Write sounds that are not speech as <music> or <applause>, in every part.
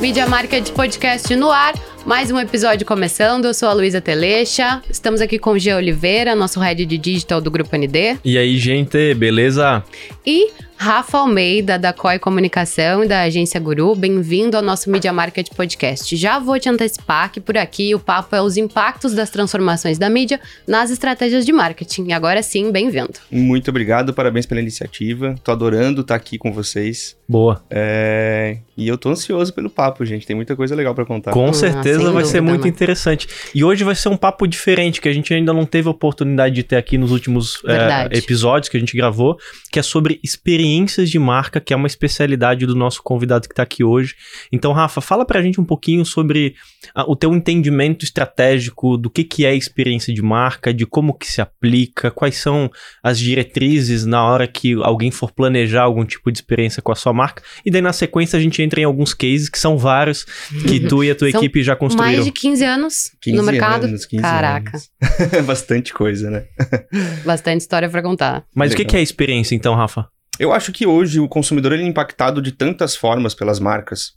Mídia Market Podcast no ar. Mais um episódio começando. Eu sou a Luísa Telecha. Estamos aqui com o G. Oliveira, nosso head de digital do Grupo ND. E aí, gente, beleza? E Rafa Almeida, da COI Comunicação e da Agência Guru. Bem-vindo ao nosso Media Market Podcast. Já vou te antecipar que por aqui o papo é os impactos das transformações da mídia nas estratégias de marketing. E agora sim, bem-vindo. Muito obrigado, parabéns pela iniciativa. Tô adorando estar aqui com vocês. Boa. É... E eu tô ansioso pelo papo, gente. Tem muita coisa legal para contar. Com certeza ah, vai ser muito interessante. E hoje vai ser um papo diferente, que a gente ainda não teve a oportunidade de ter aqui nos últimos é, episódios que a gente gravou, que é sobre experiência experiências de marca, que é uma especialidade do nosso convidado que está aqui hoje. Então, Rafa, fala para a gente um pouquinho sobre a, o teu entendimento estratégico do que, que é experiência de marca, de como que se aplica, quais são as diretrizes na hora que alguém for planejar algum tipo de experiência com a sua marca. E daí, na sequência, a gente entra em alguns cases, que são vários, que <laughs> tu e a tua equipe já construíram. Mais de 15 anos 15 no mercado. Anos, 15 Caraca. Anos. <laughs> Bastante coisa, né? <laughs> Bastante história para contar. Mas Legal. o que é experiência, então, Rafa? Eu acho que hoje o consumidor ele é impactado de tantas formas pelas marcas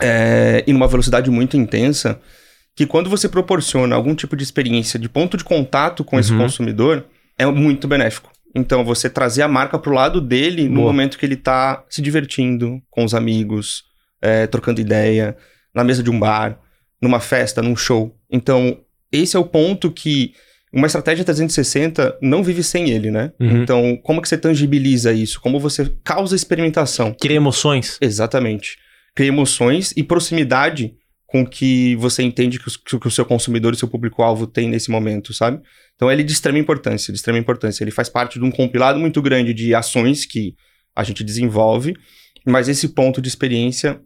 é, e numa velocidade muito intensa que quando você proporciona algum tipo de experiência de ponto de contato com uhum. esse consumidor é muito benéfico. Então, você trazer a marca para o lado dele Boa. no momento que ele está se divertindo com os amigos, é, trocando ideia, na mesa de um bar, numa festa, num show. Então, esse é o ponto que uma estratégia 360 não vive sem ele, né? Uhum. Então, como que você tangibiliza isso? Como você causa experimentação? Cria emoções. Exatamente. Cria emoções e proximidade com que você entende que, o, que o seu consumidor e seu público-alvo tem nesse momento, sabe? Então, ele é de extrema importância, de extrema importância. Ele faz parte de um compilado muito grande de ações que a gente desenvolve, mas esse ponto de experiência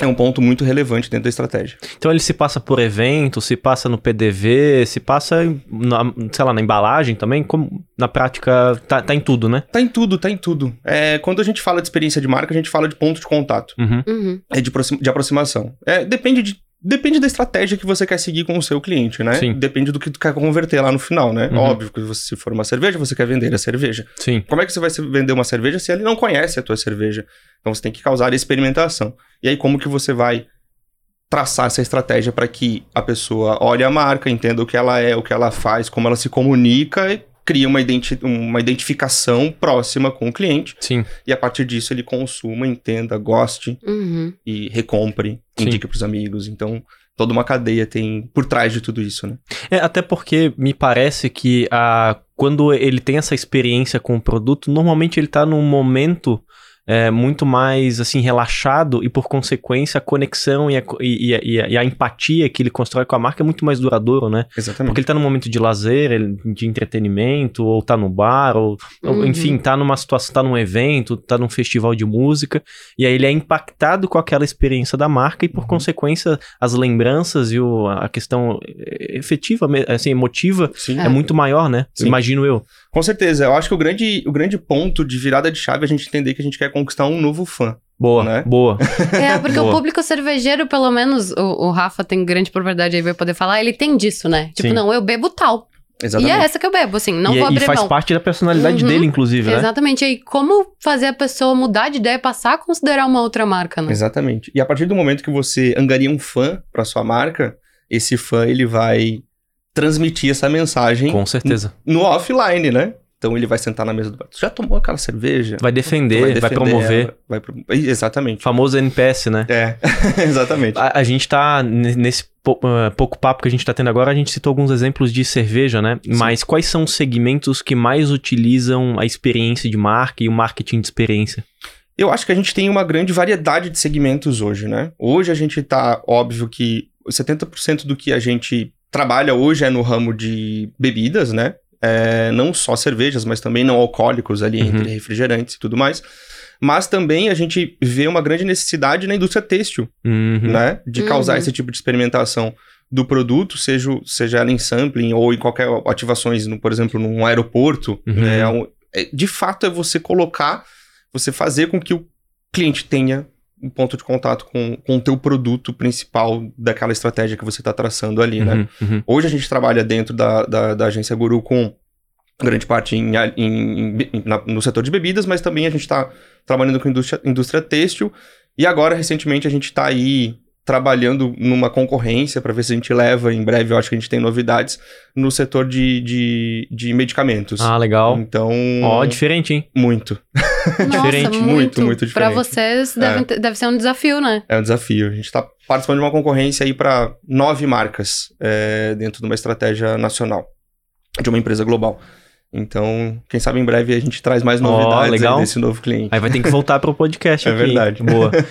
é um ponto muito relevante dentro da estratégia. Então ele se passa por evento, se passa no PDV, se passa, na, sei lá, na embalagem também, como na prática tá, tá, em tudo, né? Tá em tudo, tá em tudo. É, quando a gente fala de experiência de marca, a gente fala de ponto de contato. Uhum. Uhum. É de, de aproximação. É, depende de Depende da estratégia que você quer seguir com o seu cliente, né? Sim. Depende do que tu quer converter lá no final, né? Uhum. Óbvio que você, se for uma cerveja, você quer vender a cerveja. Sim. Como é que você vai vender uma cerveja se ele não conhece a tua cerveja? Então você tem que causar experimentação. E aí como que você vai traçar essa estratégia para que a pessoa olhe a marca, entenda o que ela é, o que ela faz, como ela se comunica e cria uma, identi uma identificação próxima com o cliente. Sim. E a partir disso ele consuma, entenda, goste uhum. e recompre, indique para os amigos. Então, toda uma cadeia tem por trás de tudo isso, né? É, até porque me parece que a, quando ele tem essa experiência com o produto, normalmente ele está num momento é, muito mais assim relaxado e por consequência a conexão e a, e, e, a, e a, empatia que ele constrói com a marca é muito mais duradouro, né? Exatamente. Porque ele tá num momento de lazer, de entretenimento, ou tá no bar, ou, uhum. ou enfim, tá numa situação, tá num evento, tá num festival de música, e aí ele é impactado com aquela experiência da marca e por uhum. consequência as lembranças e o, a questão efetiva, assim, emotiva Sim. é, é muito maior, né? Sim. Imagino eu. Com certeza. Eu acho que o grande, o grande ponto de virada de chave é a gente entender que a gente quer conquistar um novo fã. Boa, né? boa. <laughs> É, porque boa. o público cervejeiro, pelo menos, o, o, Rafa tem grande propriedade aí, vai poder falar, ele tem disso, né? Tipo, Sim. não, eu bebo tal. Exatamente. E é essa que eu bebo, assim, não e, vou é, abrir E faz mão. parte da personalidade uhum, dele, inclusive, né? Exatamente. E aí, como fazer a pessoa mudar de ideia, passar a considerar uma outra marca, né? Exatamente. E a partir do momento que você angaria um fã para sua marca, esse fã, ele vai transmitir essa mensagem... Com certeza. No, offline, né? Então ele vai sentar na mesa do bar. Tu já tomou aquela cerveja? Vai defender, vai, defender vai promover. vai pro... Exatamente. Famoso NPS, né? É, <laughs> exatamente. A, a, gente tá nesse uh, pouco papo que a gente tá tendo agora, a gente citou alguns exemplos de cerveja, né? Sim. Mas quais são os segmentos que mais utilizam a experiência de marca e o marketing de experiência? Eu acho que a gente tem uma grande variedade de segmentos hoje, né? Hoje a gente tá, óbvio que 70% do que a gente trabalha hoje é no ramo de bebidas, né? é, não só cervejas, mas também não alcoólicos ali, uhum. entre refrigerantes e tudo mais. Mas também a gente vê uma grande necessidade na indústria têxtil, uhum. né? De causar uhum. esse tipo de experimentação do produto, seja, seja ela em sampling ou em qualquer ativações, no, por exemplo, num aeroporto. Uhum. Né? É, de fato, é você colocar, você fazer com que o cliente tenha um ponto de contato com, com o teu produto principal daquela estratégia que você está traçando ali, né? uhum? Uhum. Hoje a gente trabalha dentro da, da, da agência Guru com grande parte em, em, em na, no setor de bebidas, mas também a gente está trabalhando com indústria, indústria têxtil E agora, recentemente, a gente está aí trabalhando numa concorrência para ver se a gente leva, em breve, eu acho que a gente tem novidades no setor de, de, de medicamentos. Ah, legal. Então... Ó, oh, diferente, hein? Muito. Nossa, <laughs> diferente. Muito, muito, muito diferente. Para vocês deve, é. deve ser um desafio, né? É um desafio. A gente está participando de uma concorrência aí para nove marcas é, dentro de uma estratégia nacional de uma empresa global. Então, quem sabe em breve a gente traz mais novidades oh, legal. desse novo cliente. Aí vai ter que voltar para o podcast <laughs> é aqui. É verdade. Boa. <laughs>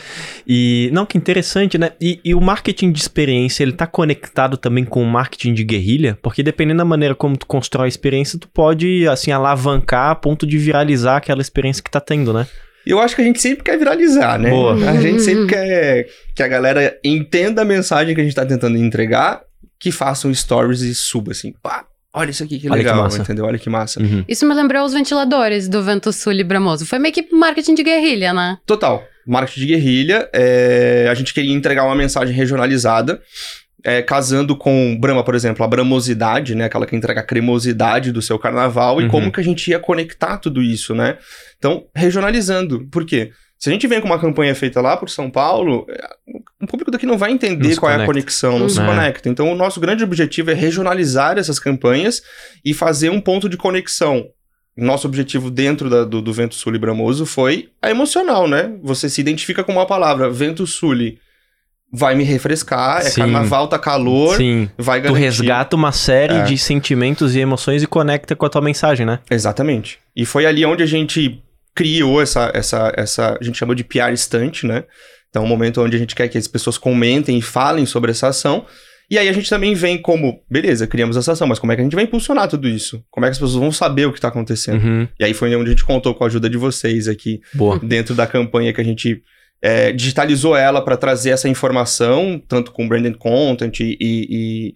E, não, que interessante, né? E, e, o marketing de experiência, ele tá conectado também com o marketing de guerrilha? Porque dependendo da maneira como tu constrói a experiência, tu pode, assim, alavancar a ponto de viralizar aquela experiência que tá tendo, né? Eu acho que a gente sempre quer viralizar, né? Boa. A gente sempre quer que a galera entenda a mensagem que a gente tá tentando entregar, que façam stories e suba assim, pá, Olha isso aqui, que Olha legal, que entendeu? Olha que massa. Uhum. Isso me lembrou os ventiladores do Vento Sul e Bramoso. Foi meio que marketing de guerrilha, né? Total. Marketing de guerrilha. É... A gente queria entregar uma mensagem regionalizada. É, casando com Brahma, por exemplo, a bramosidade, né? Aquela que entrega a cremosidade do seu carnaval. Uhum. E como que a gente ia conectar tudo isso, né? Então, regionalizando. Por quê? Se a gente vem com uma campanha feita lá por São Paulo, é, o público daqui não vai entender não qual é a conexão, não se é. conecta. Então, o nosso grande objetivo é regionalizar essas campanhas e fazer um ponto de conexão. Nosso objetivo dentro da, do, do Vento Sul e Bramoso foi a emocional, né? Você se identifica com uma palavra, Vento Sul vai me refrescar, é Sim. carnaval, tá calor, Sim. vai garantir... Tu resgata uma série é. de sentimentos e emoções e conecta com a tua mensagem, né? Exatamente. E foi ali onde a gente criou essa, essa, essa, a gente chama de PR estante, né? Então, é um momento onde a gente quer que as pessoas comentem e falem sobre essa ação. E aí a gente também vem como, beleza, criamos essa ação, mas como é que a gente vai impulsionar tudo isso? Como é que as pessoas vão saber o que está acontecendo? Uhum. E aí foi onde a gente contou com a ajuda de vocês aqui, Boa. dentro da campanha que a gente é, digitalizou ela para trazer essa informação, tanto com branded content e, e, e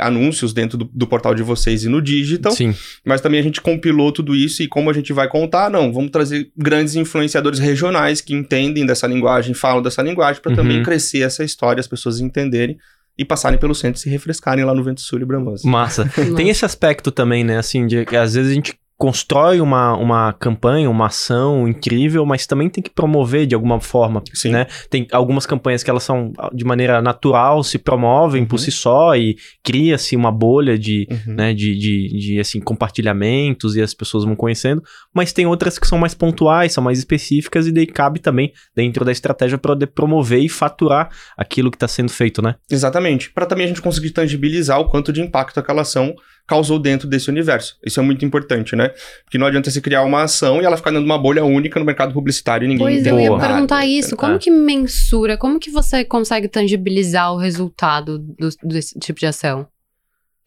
anúncios dentro do, do, portal de vocês e no digital. Sim. Mas também a gente compilou tudo isso e como a gente vai contar, não, vamos trazer grandes influenciadores regionais que entendem dessa linguagem, falam dessa linguagem, para uhum. também crescer essa história, as pessoas entenderem e passarem pelo centro e se refrescarem lá no Vento Sul e Bramoso. Massa. <laughs> Tem esse aspecto também, né, assim, de que às vezes a gente constrói uma, uma campanha, uma ação incrível, mas também tem que promover de alguma forma, Sim. né? Tem algumas campanhas que elas são de maneira natural, se promovem uhum. por si só e cria-se uma bolha de, uhum. né, de, de, de, assim, compartilhamentos e as pessoas vão conhecendo, mas tem outras que são mais pontuais, são mais específicas e daí cabe também dentro da estratégia para poder promover e faturar aquilo que está sendo feito, né? Exatamente. Para também a gente conseguir tangibilizar o quanto de impacto aquela ação causou dentro desse universo. Isso é muito importante, né? Porque não adianta você criar uma ação e ela ficar dando uma bolha única no mercado publicitário e ninguém Pois eu ia nada, perguntar isso. Como que mensura, como que você consegue tangibilizar o resultado do, desse tipo de ação?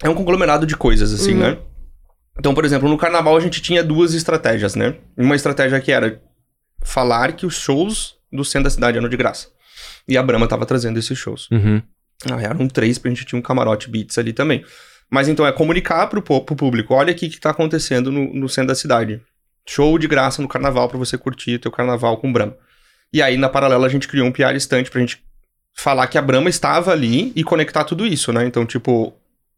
É um conglomerado de coisas, assim, uhum. né? Então, por exemplo, no carnaval a gente tinha duas estratégias, né? Uma estratégia que era falar que os shows do centro da cidade eram de graça. E a Brahma tava trazendo esses shows. Uhum. Ah, eram três, pra gente tinha um camarote Beats ali também. Mas então é comunicar pro, pro público, olha aqui o que tá acontecendo no, no centro da cidade. Show de graça no carnaval para você curtir teu carnaval com Brahma. E aí, na paralela, a gente criou um PR estante pra gente falar que a Brahma estava ali e conectar tudo isso, né? Então, tipo,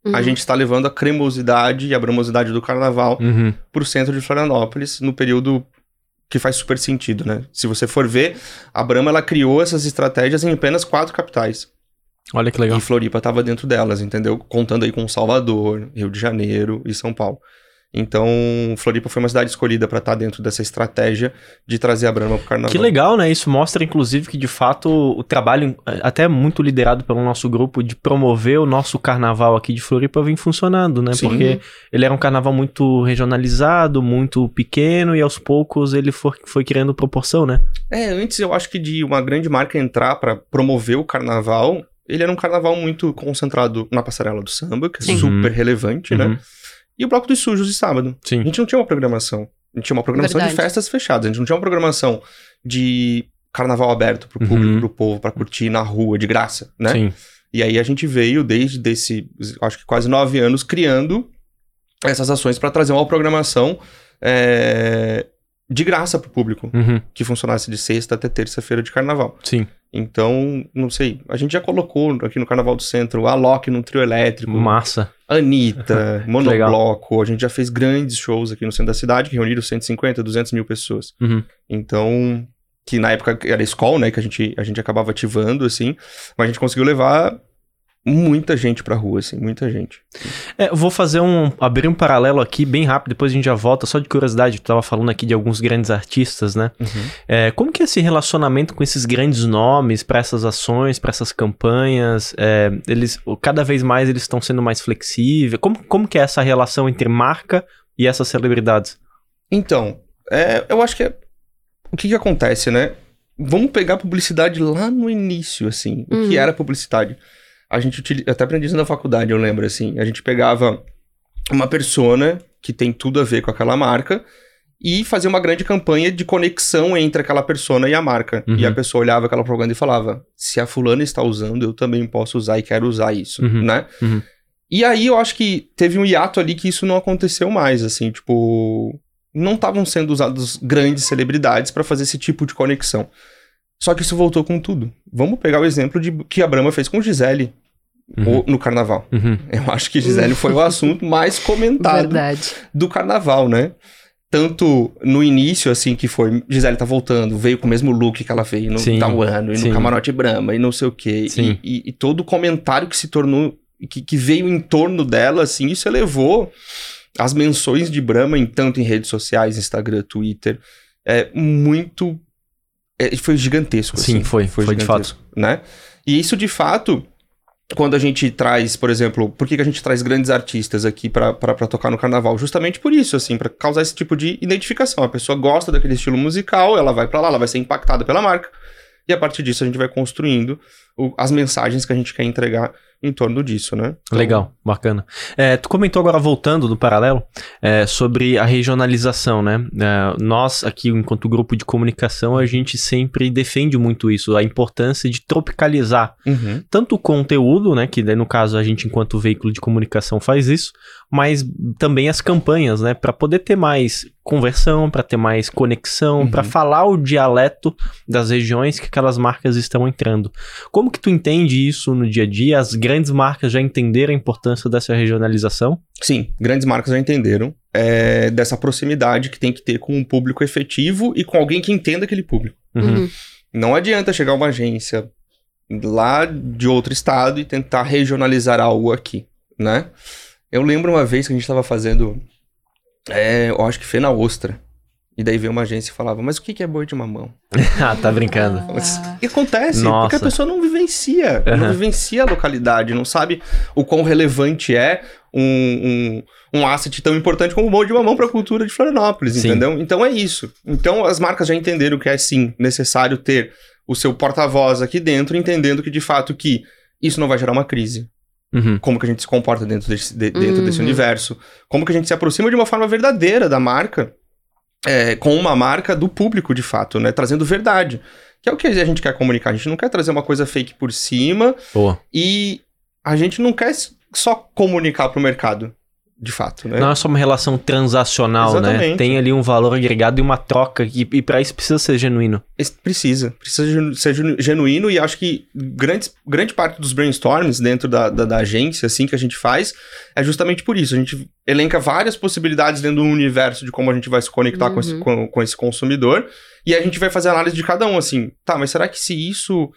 uhum. a gente está levando a cremosidade e a bramosidade do carnaval uhum. pro centro de Florianópolis no período que faz super sentido, né? Se você for ver, a Brahma ela criou essas estratégias em apenas quatro capitais. Olha que legal. E Floripa estava dentro delas, entendeu? Contando aí com Salvador, Rio de Janeiro e São Paulo. Então, Floripa foi uma cidade escolhida para estar tá dentro dessa estratégia de trazer a Brahma para o carnaval. Que legal, né? Isso mostra, inclusive, que de fato o trabalho, até muito liderado pelo nosso grupo, de promover o nosso carnaval aqui de Floripa vem funcionando, né? Sim. Porque ele era um carnaval muito regionalizado, muito pequeno e aos poucos ele foi, foi criando proporção, né? É, antes eu acho que de uma grande marca entrar para promover o carnaval, ele era um carnaval muito concentrado na passarela do samba, que é Sim. super relevante, né? uhum. né? E o Bloco dos Sujos de sábado. Sim. A gente não tinha uma programação. A gente tinha uma programação Verdade. de festas fechadas. A gente não tinha uma programação de carnaval aberto pro público, uhum. pro povo, para curtir na rua, de graça, né? Sim. E aí a gente veio desde desse, acho que quase nove anos, criando essas ações para trazer uma programação é, de graça pro público, uhum. que funcionasse de sexta até terça-feira de carnaval. Sim. Então, não sei, a gente já colocou aqui no Carnaval do Centro a Loki num trio elétrico. Massa. Anitta, <laughs> Monobloco, a gente já fez grandes shows aqui no centro da cidade que reuniram 150, 200 mil pessoas. Uhum. Então, que na época era escola, né, que a gente, a gente acabava ativando, assim, mas a gente conseguiu levar muita gente pra rua, assim, muita gente. É, vou fazer um. abrir um paralelo aqui bem rápido, depois a gente já volta, só de curiosidade, tu tava falando aqui de alguns grandes artistas, né? Uhum. É, como que é esse relacionamento com esses grandes nomes para essas ações, para essas campanhas? É, eles, cada vez mais eles estão sendo mais flexíveis. Como, como que é essa relação entre marca e essas celebridades? Então, é, eu acho que é. O que que acontece, né? Vamos pegar a publicidade lá no início, assim. Uhum. O que uhum. era publicidade? A gente utiliza, até aprendi isso na faculdade, eu lembro assim, a gente pegava uma persona que tem tudo a ver com aquela marca e fazia uma grande campanha de conexão entre aquela persona e a marca. Uhum. E a pessoa olhava aquela propaganda e falava: se a fulana está usando, eu também posso usar e quero usar isso, uhum. né? Uhum. E aí eu acho que teve um hiato ali que isso não aconteceu mais, assim, tipo, não estavam sendo usados grandes celebridades para fazer esse tipo de conexão. Só que isso voltou com tudo. Vamos pegar o exemplo de que a Brahma fez com Gisele uhum. no carnaval. Uhum. Eu acho que Gisele foi o assunto mais comentado Verdade. do carnaval, né? Tanto no início, assim, que foi, Gisele tá voltando, veio com o mesmo look que ela veio no sim, tal ano, e sim. no Camarote Brahma, e não sei o quê. E, e, e, todo o comentário que se tornou, que, que veio em torno dela, assim, isso elevou as menções de Brahma, em, tanto em redes sociais, Instagram, Twitter, é muito é, foi gigantesco. Sim, assim. foi, foi, foi de fato. Né? E isso, de fato, quando a gente traz, por exemplo, por que, que a gente traz grandes artistas aqui para tocar no carnaval? Justamente por isso, assim, para causar esse tipo de identificação. A pessoa gosta daquele estilo musical, ela vai para lá, ela vai ser impactada pela marca, e a partir disso a gente vai construindo o, as mensagens que a gente quer entregar em torno disso, né? Então... Legal, bacana. É, tu comentou agora, voltando do paralelo, é, sobre a regionalização, né? É, nós, aqui, enquanto grupo de comunicação, a gente sempre defende muito isso, a importância de tropicalizar uhum. tanto o conteúdo, né? Que no caso a gente, enquanto veículo de comunicação, faz isso, mas também as campanhas, né? Para poder ter mais conversão, para ter mais conexão, uhum. para falar o dialeto das regiões que aquelas marcas estão entrando. Como que tu entende isso no dia a dia? As grandes marcas já entenderam a importância dessa regionalização? Sim, grandes marcas já entenderam é, dessa proximidade que tem que ter com um público efetivo e com alguém que entenda aquele público. Uhum. uhum. Não adianta chegar uma agência lá de outro estado e tentar regionalizar algo aqui, né? Eu lembro uma vez que a gente estava fazendo, é, eu acho que foi na Ostra. E daí veio uma agência e falava, mas o que é boi de mamão? <laughs> ah, tá brincando. Ah. E acontece, Nossa. porque a pessoa não vivencia, uhum. não vivencia a localidade, não sabe o quão relevante é um, um, um asset tão importante como o boi de mamão para a cultura de Florianópolis, sim. entendeu? Então é isso. Então as marcas já entenderam que é sim necessário ter o seu porta-voz aqui dentro, entendendo que de fato que isso não vai gerar uma crise. Uhum. Como que a gente se comporta dentro, desse, de, dentro uhum. desse universo. Como que a gente se aproxima de uma forma verdadeira da marca é, com uma marca do público, de fato, né? Trazendo verdade. Que é o que a gente quer comunicar. A gente não quer trazer uma coisa fake por cima. Boa. E a gente não quer só comunicar para o mercado de fato, né? Não é só uma relação transacional, né? Exatamente. né? Tem ali um valor agregado e uma troca e, e para isso precisa ser genuíno. Precisa, precisa ser genuíno e acho que grande, grande parte dos brainstorms dentro da, da, da, agência, assim, que a gente faz, é justamente por isso. A gente elenca várias possibilidades dentro do universo de como a gente vai se conectar uhum. com, esse, uhum. com, com esse consumidor e a gente vai fazer análise de cada um, assim, tá, mas será que se isso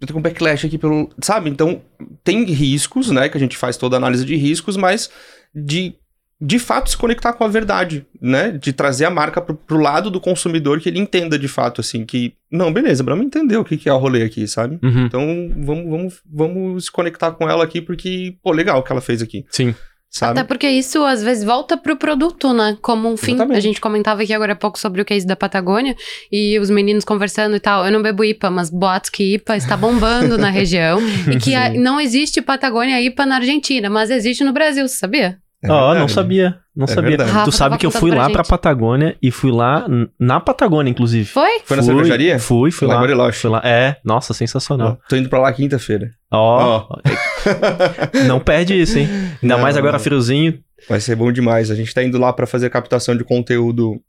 eu tenho um backlash aqui pelo. Sabe? Então, tem riscos, né? Que a gente faz toda a análise de riscos, mas de de fato se conectar com a verdade, né? De trazer a marca pro, pro lado do consumidor que ele entenda de fato, assim, que, não, beleza, Brahma entendeu o que, que é o rolê aqui, sabe? Uhum. Então, vamos, vamos, vamos se conectar com ela aqui, porque, pô, legal o que ela fez aqui. Sim. Sabe? Até porque isso às vezes volta pro produto, né? Como um fim. Exatamente. A gente comentava aqui agora há pouco sobre o case da Patagônia e os meninos conversando e tal. Eu não bebo IPA, mas boatos que IPA está bombando na <laughs> região e que a, não existe Patagônia IPA na Argentina, mas existe no Brasil, você É Ó, oh, não sabia. Não é sabia. tu sabe que eu fui pra lá gente. pra Patagônia e fui lá na Patagônia, inclusive. Foi? Foi na cervejaria? Fui, fui lá. lá fui lá. É, nossa, sensacional. Oh, tô indo pra lá quinta-feira. Ó. Oh. <laughs> oh. não perde isso, hein? Ainda não, mais agora friozinho. Vai ser bom demais. A gente tá indo lá para fazer captação de conteúdo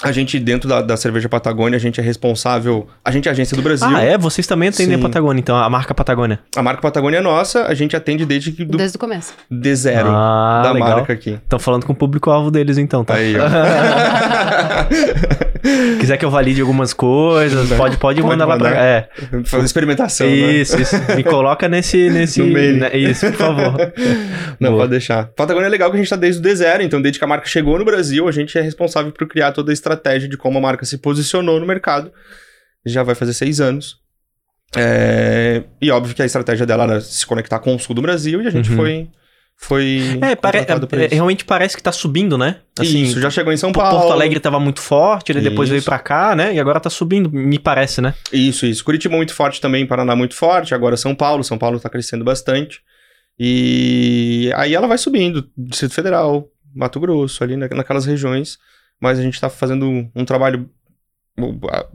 a gente, dentro da, da, cerveja Patagônia, a gente é responsável. A gente é agência do Brasil. Ah, é? Vocês também atendem Sim. a Patagônia, então, a marca Patagônia. A marca Patagônia é nossa, a gente atende desde que. Do, desde o começo. De zero ah, da legal. marca aqui. Estão falando com o público-alvo deles, então, tá? Aí, ó. <laughs> Quiser que eu valide algumas coisas, pode, pode, pode mandar, mandar lá pra. É. Fazer experimentação. Isso, né? isso. Me <laughs> coloca nesse. nesse. Né? Isso, por favor. Não, Boa. pode deixar. Patagônia é legal que a gente tá desde o D zero, então desde que a marca chegou no Brasil, a gente é responsável por criar toda a estratégia de como a marca se posicionou no mercado. Já vai fazer seis anos. É... E óbvio que a estratégia dela era se conectar com o sul do Brasil e a gente uhum. foi foi. É, pare... é, realmente parece que tá subindo, né? Assim, isso, já chegou em São Paulo. Porto Alegre tava muito forte, ele isso. depois veio para cá, né? E agora tá subindo, me parece, né? Isso, isso. Curitiba muito forte também, Paraná muito forte, agora São Paulo. São Paulo tá crescendo bastante. E aí ela vai subindo, Distrito Federal, Mato Grosso, ali naquelas regiões. Mas a gente tá fazendo um trabalho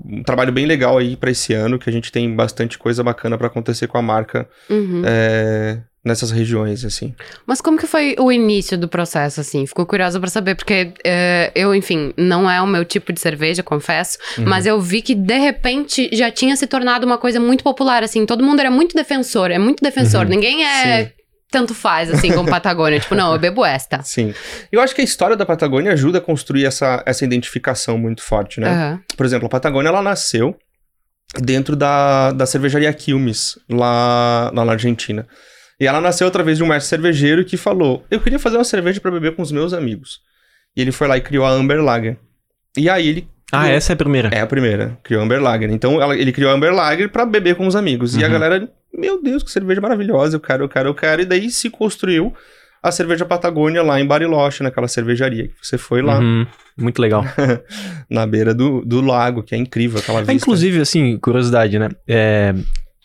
um trabalho bem legal aí para esse ano, que a gente tem bastante coisa bacana para acontecer com a marca uhum. é, nessas regiões, assim. Mas como que foi o início do processo, assim? Ficou curiosa para saber, porque uh, eu, enfim, não é o meu tipo de cerveja, confesso, uhum. mas eu vi que, de repente, já tinha se tornado uma coisa muito popular, assim, todo mundo era muito defensor, é muito defensor, uhum. ninguém é... Sim. Tanto faz, assim, como Patagônia. tipo, não, eu bebo esta. Sim. Eu acho que a história da Patagônia ajuda a construir essa, essa identificação muito forte, né? Uhum. Por exemplo, a Patagônia, ela nasceu dentro da, da cervejaria Quilmes, lá, lá na Argentina. E ela nasceu através de um mestre cervejeiro que falou: Eu queria fazer uma cerveja para beber com os meus amigos. E ele foi lá e criou a Amber Lager. E aí ele. Ah, essa é a primeira? É a primeira. Criou a Amber Lager. Então ela, ele criou a Amber Lager pra beber com os amigos. Uhum. E a uhum. galera, meu Deus, que cerveja maravilhosa, eu quero, eu quero, eu quero. E daí se construiu a cerveja Patagônia lá em Bariloche, naquela cervejaria que você foi lá. Uhum. Muito legal. <laughs> na beira do, do lago, que é incrível aquela é, vista. inclusive, assim, curiosidade, né? É,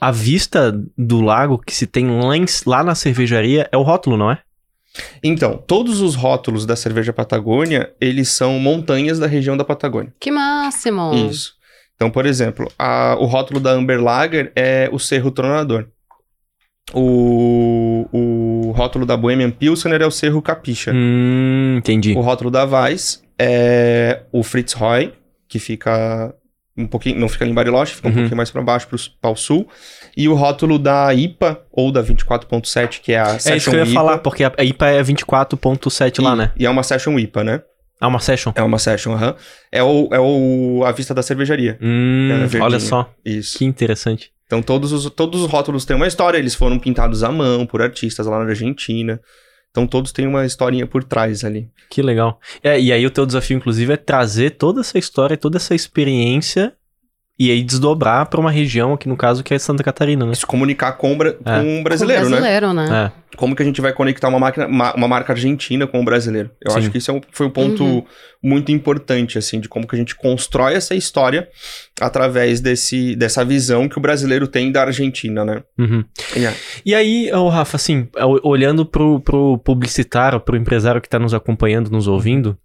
a vista do lago que se tem lá, em, lá na cervejaria é o rótulo, não é? Então, todos os rótulos da cerveja Patagônia, eles são montanhas da região da Patagônia. Que máximo! Isso. Então, por exemplo, a, o rótulo da Amber Lager é o Cerro Tronador. O, o rótulo da Bohemian Pilsner é o Cerro Capixa. Hum, entendi. O rótulo da Weiss é o Fritz Roy, que fica um pouquinho, não fica ali em Bariloche, fica um uhum. pouquinho mais para baixo, para o sul. E o rótulo da IPA, ou da 24.7, que é a Session É isso que eu ia IPA. falar, porque a IPA é 24.7 lá, né? E é uma Session IPA, né? É uma Session? É uma Session, aham. Uhum. É, o, é o, a vista da cervejaria. Hum, é olha só. Isso. Que interessante. Então todos os, todos os rótulos têm uma história, eles foram pintados à mão por artistas lá na Argentina. Então todos têm uma historinha por trás ali. Que legal. É, e aí o teu desafio, inclusive, é trazer toda essa história, toda essa experiência e aí desdobrar para uma região, aqui no caso, que é Santa Catarina, né? Se comunicar com, bra é. com o brasileiro, com o brasileiro né? né? É. Como que a gente vai conectar uma, máquina, uma, uma marca argentina com o brasileiro? Eu Sim. acho que isso é um, foi um ponto uhum. muito importante, assim, de como que a gente constrói essa história através desse, dessa visão que o brasileiro tem da Argentina, né? Uhum. Yeah. E aí, oh, Rafa, assim, olhando pro, pro publicitário, pro empresário que tá nos acompanhando, nos ouvindo,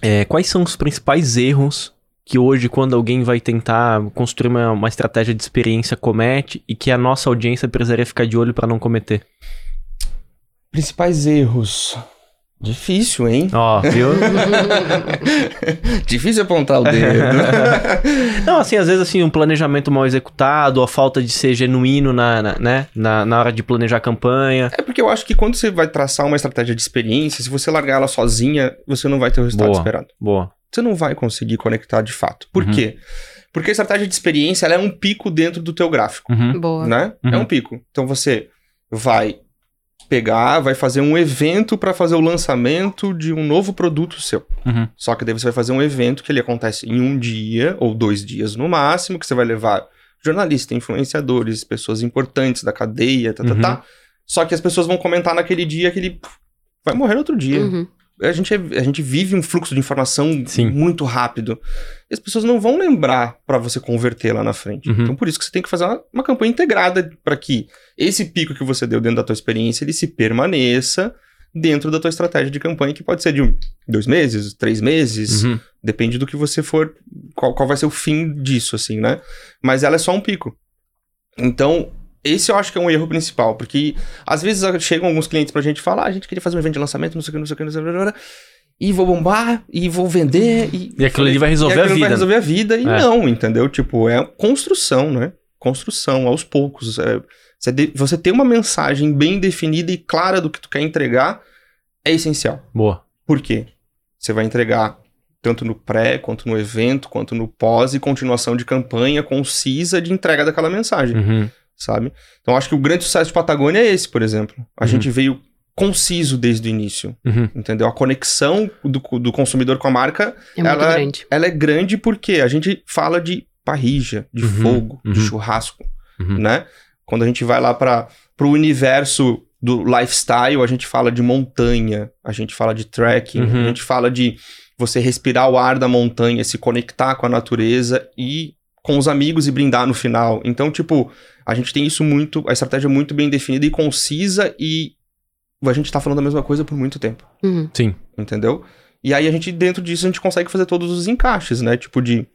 é, quais são os principais erros que hoje, quando alguém vai tentar construir uma, uma estratégia de experiência, comete e que a nossa audiência precisaria ficar de olho para não cometer? Principais erros. Difícil, hein? Ó, oh, viu? <laughs> Difícil apontar o dedo. <laughs> não, assim, às vezes assim, um planejamento mal executado, a falta de ser genuíno na, na, né? na, na hora de planejar a campanha. É porque eu acho que quando você vai traçar uma estratégia de experiência, se você largar ela sozinha, você não vai ter o resultado boa, esperado. Boa você não vai conseguir conectar de fato. Por uhum. quê? Porque a estratégia de experiência é um pico dentro do teu gráfico. Uhum. Boa. Né? Uhum. É um pico. Então você vai pegar, vai fazer um evento para fazer o lançamento de um novo produto seu. Uhum. Só que daí você vai fazer um evento que ele acontece em um dia ou dois dias no máximo, que você vai levar jornalistas, influenciadores, pessoas importantes da cadeia, tá, tá, tá. Uhum. Só que as pessoas vão comentar naquele dia que ele vai morrer outro dia. Uhum a gente, é, a gente vive um fluxo de informação Sim. muito rápido. E as pessoas não vão lembrar para você converter lá na frente. Uhum. Então, por isso que você tem que fazer uma, uma campanha integrada para que esse pico que você deu dentro da tua experiência, ele se permaneça dentro da tua estratégia de campanha, que pode ser de um, dois meses, três meses, uhum. depende do que você for, qual, qual vai ser o fim disso, assim, né? Mas ela é só um pico. Então, esse eu acho que é um erro principal, porque às vezes chegam alguns clientes pra gente falar, ah, a gente queria fazer um evento de lançamento, não sei o que, não sei o que, não sei o que, e vou bombar, e vou vender, e... E aquilo ali vai resolver a vida. vai resolver a vida, e é. não, entendeu? Tipo, é construção, né? Construção, aos poucos. É, você, de, você ter uma mensagem bem definida e clara do que tu quer entregar é essencial. Boa. Por quê? Você vai entregar tanto no pré, quanto no evento, quanto no pós e continuação de campanha concisa de entrega daquela mensagem, uhum. Sabe? Então acho que o grande sucesso de Patagônia é esse, por exemplo. A uhum. gente veio conciso desde o início, uhum. entendeu? A conexão do, do consumidor com a marca, é ela, grande. ela é grande porque a gente fala de parrija, de uhum. fogo, de uhum. churrasco, uhum. né? Quando a gente vai lá para o universo do lifestyle, a gente fala de montanha, a gente fala de trekking, a gente fala de você respirar o ar da montanha, se conectar com a natureza e com os amigos e brindar no final. Então, tipo, a gente tem isso muito, a estratégia muito bem definida e concisa e a gente tá falando a mesma coisa por muito tempo. Uhum. Sim. Entendeu? E aí a gente, dentro disso, a gente consegue fazer todos os encaixes, né? Tipo de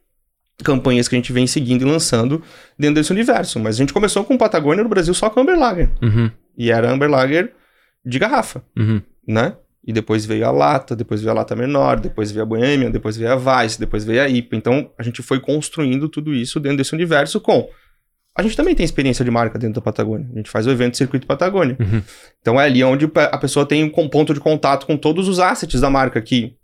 campanhas que a gente vem seguindo e lançando dentro desse universo. Mas a gente começou com Patagônia no Brasil só com Amber Lager. Uhum. E era Amber Lager de garrafa, uhum. né? E depois veio a lata, depois veio a lata menor, depois veio a Bohemian, depois veio a Vice, depois veio a IPA. Então a gente foi construindo tudo isso dentro desse universo com. A gente também tem experiência de marca dentro da Patagônia. A gente faz o evento Circuito Patagônia. Uhum. Então é ali onde a pessoa tem um ponto de contato com todos os assets da marca que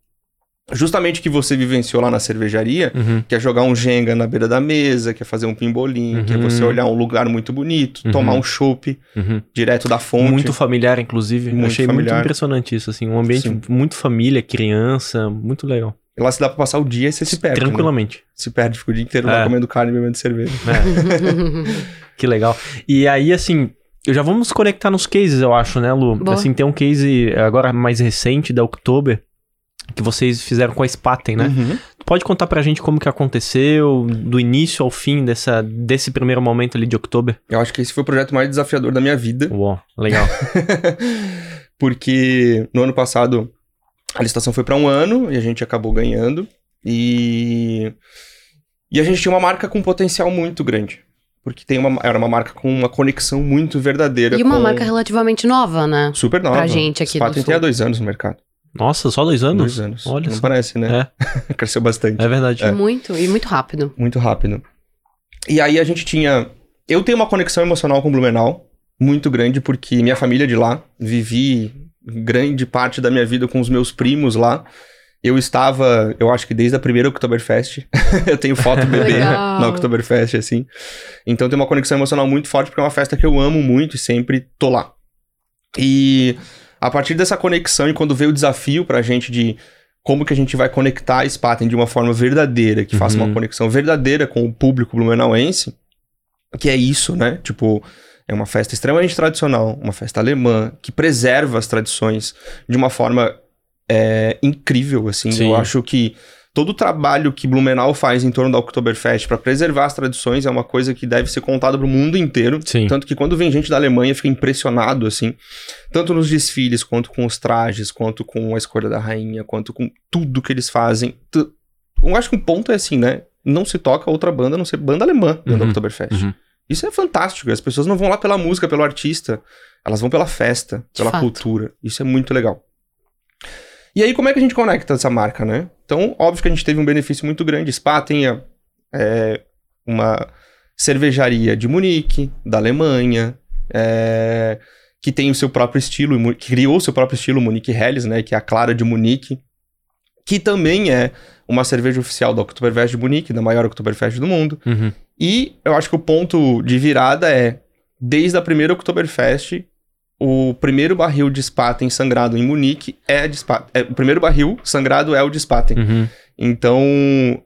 justamente que você vivenciou lá na cervejaria, uhum. que é jogar um Jenga na beira da mesa, que é fazer um pimbolim, uhum. que é você uhum. olhar um lugar muito bonito, uhum. tomar um chopp uhum. direto da fonte. Muito familiar, inclusive. Muito Achei familiar. muito impressionante isso, assim, um ambiente Sim. muito família, criança, muito legal. E lá se dá pra passar o dia e você se perde. Né? Tranquilamente. Né? Se perde, fica o dia inteiro é. lá comendo carne e bebendo cerveja. É. <laughs> que legal. E aí, assim, já vamos conectar nos cases, eu acho, né, Lu? Boa. Assim, tem um case agora mais recente da October, que vocês fizeram com a Spaten, né? Uhum. Pode contar pra gente como que aconteceu, do início ao fim dessa, desse primeiro momento ali de outubro? Eu acho que esse foi o projeto mais desafiador da minha vida. Uau, legal. <laughs> Porque no ano passado a licitação foi para um ano e a gente acabou ganhando. E... e a gente tinha uma marca com potencial muito grande. Porque tem uma, era uma marca com uma conexão muito verdadeira. E uma com... marca relativamente nova, né? Super nova. Pra gente aqui Spaten do tem há dois anos no mercado. Nossa, só dois anos? Dois anos. Olha Não só. parece, né? É. <laughs> Cresceu bastante. É verdade. É. Muito, e muito rápido. Muito rápido. E aí a gente tinha... Eu tenho uma conexão emocional com Blumenau muito grande, porque minha família é de lá, vivi grande parte da minha vida com os meus primos lá. Eu estava, eu acho que desde a primeira Oktoberfest. <laughs> eu tenho foto bebê na Oktoberfest, assim. Então tem uma conexão emocional muito forte, porque é uma festa que eu amo muito e sempre tô lá. E a partir dessa conexão, e quando veio o desafio pra gente de como que a gente vai conectar a Spaten de uma forma verdadeira, que uhum. faça uma uhum. conexão verdadeira com o público blumenauense, que é isso, né? Tipo, é uma festa extremamente tradicional, uma festa alemã, que preserva as tradições de uma forma é, incrível, assim. Sim. Eu acho que todo o trabalho que Blumenau faz em torno da Oktoberfest para preservar as tradições é uma coisa que deve ser contada para o mundo inteiro. Sim. Tanto que quando vem gente da Alemanha fica impressionado, assim, tanto nos desfiles, quanto com os trajes, quanto com a escolha da rainha, quanto com tudo que eles fazem. Eu acho que um ponto é assim, né? Não se toca outra banda, a não ser banda alemã dentro uhum. da Oktoberfest. Uhum. Isso é fantástico. As pessoas não vão lá pela música, pelo artista. Elas vão pela festa, pela cultura. Isso é muito legal. E aí, como é que a gente conecta essa marca, né? Então, óbvio que a gente teve um benefício muito grande. Spa tem é, uma cervejaria de Munique, da Alemanha, é, que tem o seu próprio estilo, criou o seu próprio estilo, Munique Helles, né? Que é a Clara de Munique, que também é uma cerveja oficial da Oktoberfest de Munique, da maior Oktoberfest do mundo. Uhum. E eu acho que o ponto de virada é, desde a primeira Oktoberfest, o primeiro barril de Spaten sangrado em Munique é de Spaten. É, o primeiro barril sangrado é o de Spaten. Uhum. Então,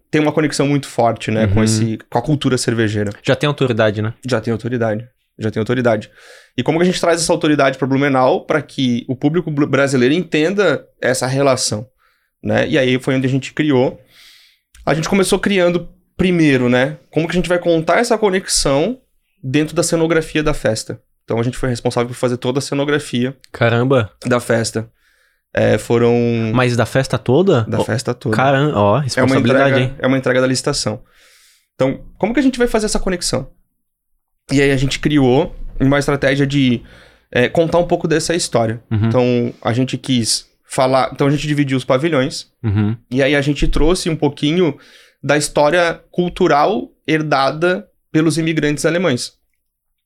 tem uma conexão muito forte, né, uhum. com, esse, com a cultura cervejeira. Já tem autoridade, né? Já tem autoridade. Já tem autoridade. E como que a gente traz essa autoridade para Blumenau para que o público brasileiro entenda essa relação, né? E aí foi onde a gente criou. A gente começou criando primeiro, né? Como que a gente vai contar essa conexão dentro da cenografia da festa? Então a gente foi responsável por fazer toda a cenografia. Caramba! Da festa. É, foram. Mas da festa toda? Da oh, festa toda. Caramba, ó, responsabilidade, é uma entrega? É uma entrega da licitação. Então, como que a gente vai fazer essa conexão? E aí a gente criou uma estratégia de é, contar um pouco dessa história. Uhum. Então, a gente quis falar. Então, a gente dividiu os pavilhões. Uhum. E aí a gente trouxe um pouquinho da história cultural herdada pelos imigrantes alemães.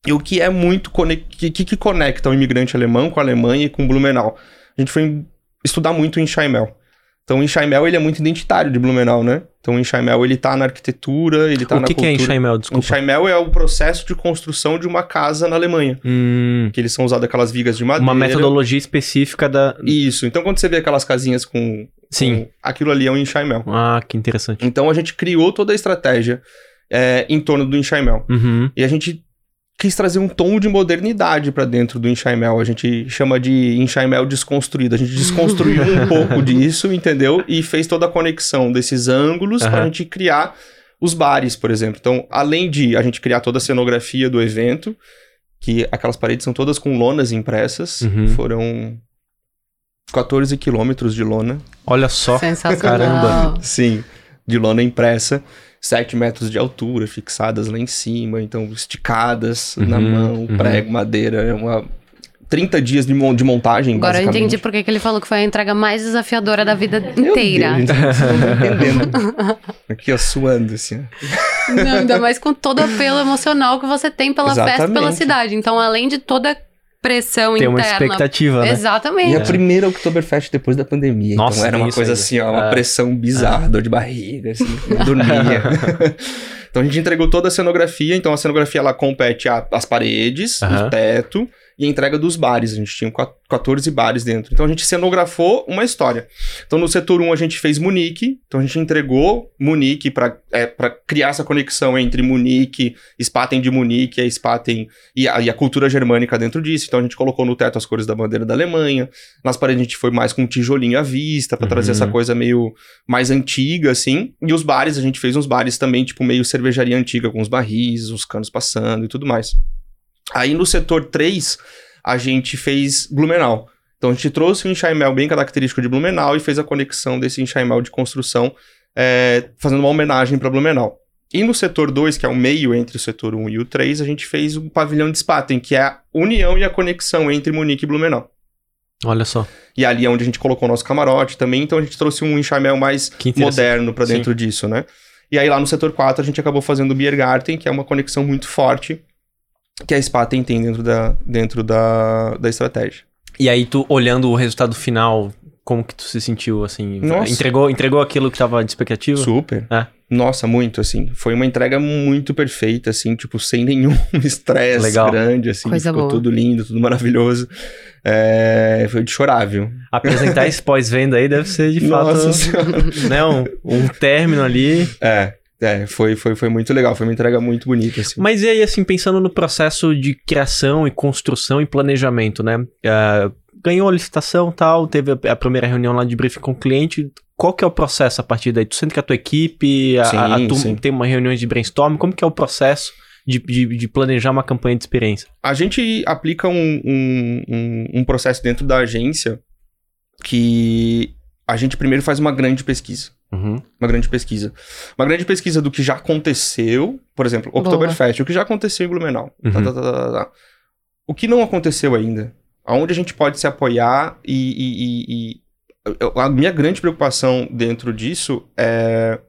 E o que é muito. O que, que conecta o imigrante alemão com a Alemanha e com Blumenau? A gente foi estudar muito em Scheimel. Então o Enxaimel, ele é muito identitário de Blumenau, né? Então o Enxaimel, ele tá na arquitetura, ele tá o na que cultura. O que é Enxaimel, desculpa? Enxaimel é o processo de construção de uma casa na Alemanha. Hum. Que eles são usados aquelas vigas de madeira. Uma metodologia específica da... Isso. Então quando você vê aquelas casinhas com... Sim. Com, aquilo ali é um Enxaimel. Ah, que interessante. Então a gente criou toda a estratégia é, em torno do Enxaimel. Uhum. E a gente quis trazer um tom de modernidade para dentro do Enxaimel. A gente chama de Enxaimel desconstruído. A gente desconstruiu um <laughs> pouco disso, entendeu? E fez toda a conexão desses ângulos uhum. para a gente criar os bares, por exemplo. Então, além de a gente criar toda a cenografia do evento, que aquelas paredes são todas com lonas impressas, uhum. foram 14 quilômetros de lona. Olha só. Sensacional. Caramba. Sim, de lona impressa. 7 metros de altura, fixadas lá em cima, então esticadas uhum, na mão, uhum. prego, madeira, é uma 30 dias de, de montagem, Agora eu entendi porque que ele falou que foi a entrega mais desafiadora da vida inteira. Deus, entendendo. <laughs> Aqui, ó, suando, assim. Não, ainda mais com todo o apelo emocional que você tem pela Exatamente. festa pela cidade. Então, além de toda pressão Tem interna. Tem uma expectativa, né? Exatamente. E a primeira Oktoberfest depois da pandemia. Nossa, então era uma coisa aí. assim, ó, uma é. pressão bizarra, é. dor de barriga, assim, dormia. <laughs> então a gente entregou toda a cenografia, então a cenografia ela compete às paredes, uhum. o teto e a entrega dos bares. A gente tinha 14 bares dentro. Então a gente cenografou uma história. Então no setor 1 a gente fez Munique, então a gente entregou Munique para é, criar essa conexão entre Munique, Spaten de Munique, a Spaten e a, e a, cultura germânica dentro disso. Então a gente colocou no teto as cores da bandeira da Alemanha. Nas paredes a gente foi mais com um tijolinho à vista para uhum. trazer essa coisa meio mais antiga assim. E os bares a gente fez uns bares também tipo meio cervejaria antiga com os barris, os canos passando e tudo mais. Aí no setor 3, a gente fez Blumenau. Então a gente trouxe um enxaimel bem característico de Blumenau e fez a conexão desse enxaimel de construção, é, fazendo uma homenagem para Blumenau. E no setor 2, que é o meio entre o setor 1 um e o 3, a gente fez o pavilhão de Spaten, que é a união e a conexão entre Munique e Blumenau. Olha só. E ali é onde a gente colocou o nosso camarote também, então a gente trouxe um enxaimel mais moderno para dentro Sim. disso, né? E aí lá no setor 4 a gente acabou fazendo o Biergarten, que é uma conexão muito forte que a Spaten tem dentro da, dentro da, da estratégia. E aí, tu olhando o resultado final, como que tu se sentiu, assim? Nossa. Entregou, entregou aquilo que tava de expectativa? Super. É. Nossa, muito, assim. Foi uma entrega muito perfeita, assim, tipo, sem nenhum <laughs> estresse grande, assim. Coisa ficou boa. tudo lindo, tudo maravilhoso. É... Foi de chorar, viu? Apresentar esse <laughs> pós-venda aí deve ser, de Nossa fato, né, um, um término ali. É, é, foi, foi, foi muito legal, foi uma entrega muito bonita, assim. Mas e aí, assim, pensando no processo de criação e construção e planejamento, né? Uh, ganhou a licitação tal, teve a, primeira reunião lá de briefing com o cliente. Qual que é o processo a partir daí? Tu sente que a tua equipe, a, sim, a, a tu, tem uma reunião de brainstorm, como que é o processo de, de, de planejar uma campanha de experiência? A gente aplica um, um, um, um processo dentro da agência que a gente primeiro faz uma grande pesquisa. Uhum. Uma grande pesquisa. Uma grande pesquisa do que já aconteceu, por exemplo, Oktoberfest, o que já aconteceu em Blumenau. Uhum. Tá, tá, tá, tá, o que não aconteceu ainda? Aonde a gente pode se apoiar e, e, e, e, a minha grande preocupação dentro disso é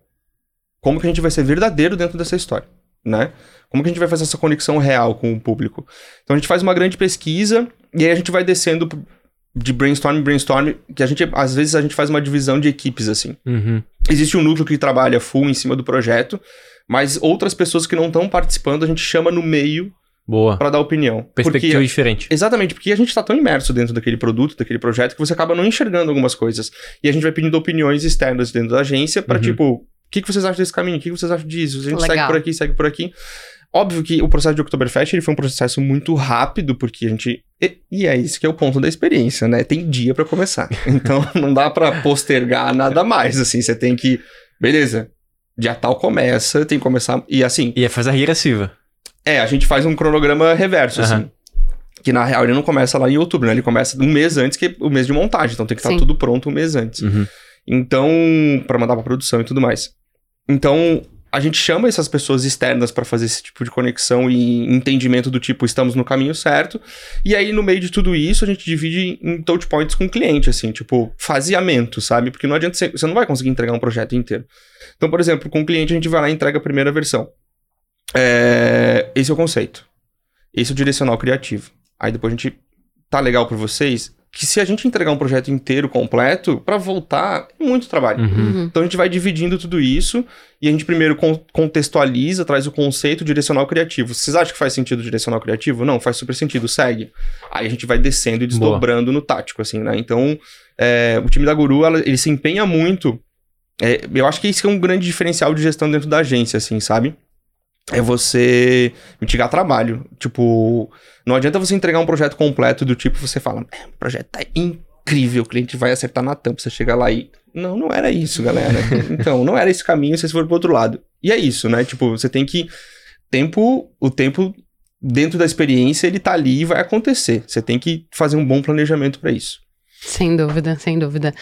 como que a gente vai ser verdadeiro dentro dessa história, né? Como que a gente vai fazer essa conexão real com o público? Então a gente faz uma grande pesquisa e aí a gente vai descendo de brainstorm brainstorm, que a gente, às vezes, a gente faz uma divisão de equipes, assim. Uhum. Existe um núcleo que trabalha full em cima do projeto, mas outras pessoas que não estão participando, a gente chama no meio Boa. para dar opinião. Perspectiva porque, diferente. Exatamente, porque a gente está tão imerso dentro daquele produto, daquele projeto, que você acaba não enxergando algumas coisas. E a gente vai pedindo opiniões externas dentro da agência para, Uhum. tipo, o que, que vocês acham desse caminho? O que, que vocês acham disso? A gente Legal. segue por aqui, segue por aqui. Óbvio que o processo de Oktoberfest ele foi um processo muito rápido, porque a gente. E, e é isso que é o ponto da experiência, né? Tem dia para começar. <laughs> Então não dá para postergar nada mais. Assim, você tem que. Beleza, dia tal começa, tem que começar. E assim. E é fazer a regressiva. É, a gente faz um cronograma reverso, Aham. assim. Que na real ele não começa lá em outubro, né? Ele começa um mês antes, que é o mês de montagem. Então tem que estar Sim. tudo pronto um mês antes. Uhum. Então, para mandar pra produção e tudo mais. Então, a gente chama essas pessoas externas para fazer esse tipo de conexão e entendimento do tipo, estamos no caminho certo. E aí, no meio de tudo isso, a gente divide em touch points com o cliente, assim, tipo, faseamento, sabe? Porque não adianta você, não vai conseguir entregar um projeto inteiro. Então, por exemplo, com o cliente, a gente vai lá e entrega a primeira versão. É, esse é o conceito. Esse é o direcional criativo. Aí depois a gente. Tá legal pra vocês? Que se a gente entregar um projeto inteiro, completo, para voltar, é muito trabalho. Uhum. uhum. Então a gente vai dividindo tudo isso e a gente primeiro contextualiza, traz o conceito direcional criativo. Vocês acham que faz sentido direcional criativo? Não, faz super sentido, segue. Aí a gente vai descendo e desdobrando Boa. no tático, assim, né? Então, é, o time da Guru, ela, ele se empenha muito. É, eu acho que isso é um grande diferencial de gestão dentro da agência, assim, sabe? É você mitigar trabalho. Tipo, não adianta você entregar um projeto completo do tipo, você fala, é, o projeto tá incrível, o cliente vai acertar na tampa, você chega lá e. Não, não era isso, galera. <laughs> então, não era esse caminho, vocês foram pro outro lado. E é isso, né? Tipo, você tem que. Tempo, o tempo dentro da experiência, ele tá ali e vai acontecer. Você tem que fazer um bom planejamento para isso. Sem dúvida, sem dúvida.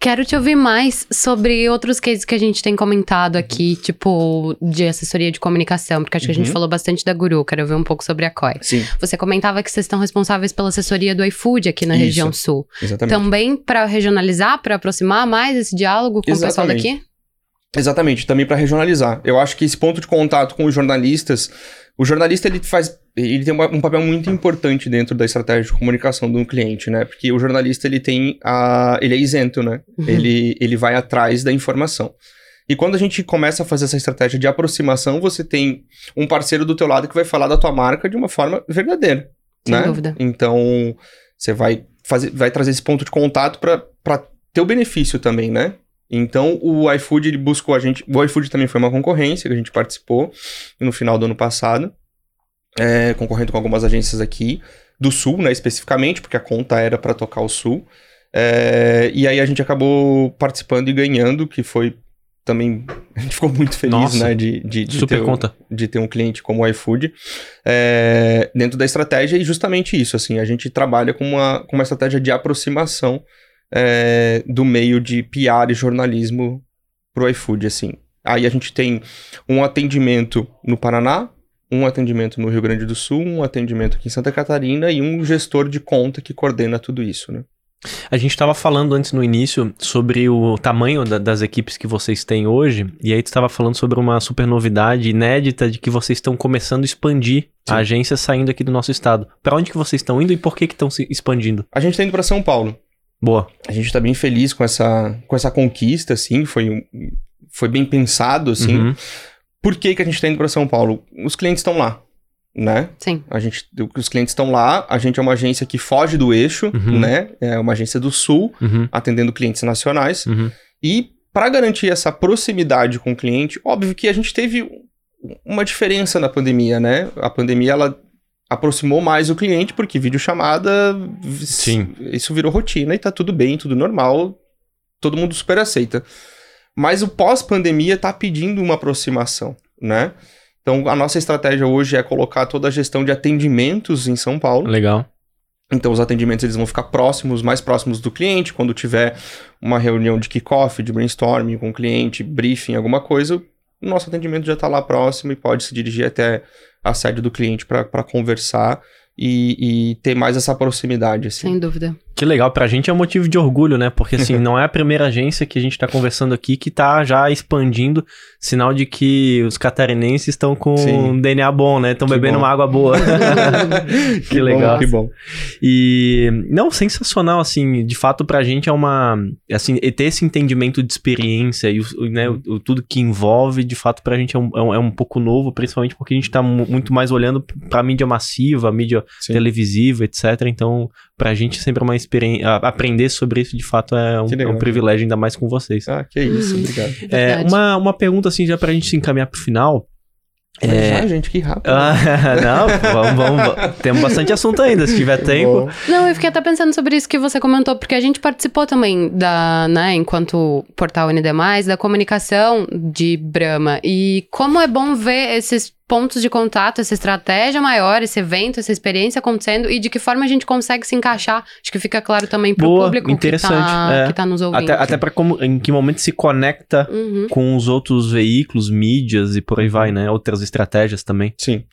Quero te ouvir mais sobre outros cases que a gente tem comentado aqui, tipo, de assessoria de comunicação, porque acho que a gente uhum. falou bastante da Guru, quero ver um pouco sobre a COI. Sim. Você comentava que vocês estão responsáveis pela assessoria do iFood aqui na Isso. região sul. Exatamente. Também para regionalizar, para aproximar mais esse diálogo com Exatamente. o pessoal daqui? Exatamente, também para regionalizar. Eu acho que esse ponto de contato com os jornalistas o jornalista ele faz ele tem um papel muito importante dentro da estratégia de comunicação do cliente, né? Porque o jornalista ele tem a ele é isento, né? Uhum. Ele ele vai atrás da informação. E quando a gente começa a fazer essa estratégia de aproximação, você tem um parceiro do teu lado que vai falar da tua marca de uma forma verdadeira, Sem né? dúvida. Então, você vai fazer vai trazer esse ponto de contato para ter o benefício também, né? Então, o iFood ele buscou a gente. O iFood também foi uma concorrência que a gente participou no final do ano passado, é, concorrendo com algumas agências aqui do Sul, né, especificamente, porque a conta era para tocar o Sul. É, e aí a gente acabou participando e ganhando, que foi também. <laughs> A gente ficou muito feliz, Nossa, né, de, de, de, super ter, conta. de ter um cliente como o iFood é, dentro da estratégia, e justamente isso, assim, a gente trabalha com uma, com uma estratégia de aproximação é, do meio de PR e jornalismo pro iFood, assim. Aí a gente tem um atendimento no Paraná, um atendimento no Rio Grande do Sul, um atendimento aqui em Santa Catarina e um gestor de conta que coordena tudo isso, né? A gente estava falando antes no início sobre o tamanho da, das equipes que vocês têm hoje, e aí tu estava falando sobre uma super novidade inédita de que vocês estão começando a expandir Sim. a agência saindo aqui do nosso estado. Para onde que vocês estão indo e por que que estão se expandindo? A gente está indo para São Paulo. Boa. A gente tá bem feliz com essa, com essa conquista, assim, foi, foi bem pensado, assim. Uhum. Por que, que a gente tá indo para São Paulo? Os clientes estão lá, né? Sim. A gente, os clientes estão lá, a gente é uma agência que foge do eixo, uhum. né? É uma agência do Sul, uhum. atendendo clientes nacionais. Uhum. E para garantir essa proximidade com o cliente, óbvio que a gente teve uma diferença na pandemia, né? A pandemia, ela aproximou mais o cliente, porque videochamada, Sim. isso virou rotina e tá tudo bem, tudo normal, todo mundo super aceita. Mas o pós-pandemia tá pedindo uma aproximação, né? Então, a nossa estratégia hoje é colocar toda a gestão de atendimentos em São Paulo. Legal. Então, os atendimentos eles vão ficar próximos, mais próximos do cliente. Quando tiver uma reunião de kickoff, de brainstorming com o cliente, briefing, alguma coisa, nosso atendimento já está lá próximo e pode se dirigir até a sede do cliente para conversar e, e, ter mais essa proximidade. Assim. Sem dúvida. Que legal, pra gente é um motivo de orgulho, né? Porque assim, <laughs> não é a primeira agência que a gente tá conversando aqui que tá já expandindo, sinal de que os catarinenses estão com um DNA bom, né? Estão bebendo bom. uma água boa. <laughs> <laughs> que, que, legal. Bom, que bom. E não, sensacional, assim, de fato pra gente é uma, assim, ter esse entendimento de experiência e né, o, o, tudo que envolve, de fato pra gente é um, é um, é um pouco novo, principalmente porque a gente tá muito mais olhando pra mídia massiva, mídia Sim. televisiva, etc. Então, pra gente sempre é uma experiência. Aprender sobre isso de fato é um, é um, privilégio, ainda mais com vocês. Ah, que isso, obrigado. <laughs> É, uma, uma pergunta assim, já pra gente se encaminhar pro final. É... Já, gente, que rápido. Ah, <laughs> não, vamos, vamos, Temos bastante assunto ainda, se tiver tempo. Não, eu fiquei até pensando sobre isso que você comentou, porque a gente participou também da, né, enquanto portal ND+, da comunicação de Brahma. E como é bom ver esses pontos de contato, essa estratégia maior, esse evento, essa experiência acontecendo e de que forma a gente consegue se encaixar. Acho que fica claro também para o público interessante, que tá, é. tá nos ouvindo. Até, até para em que momento se conecta uhum. com os outros veículos, mídias e por aí vai, né? Outras estratégias também. Sim.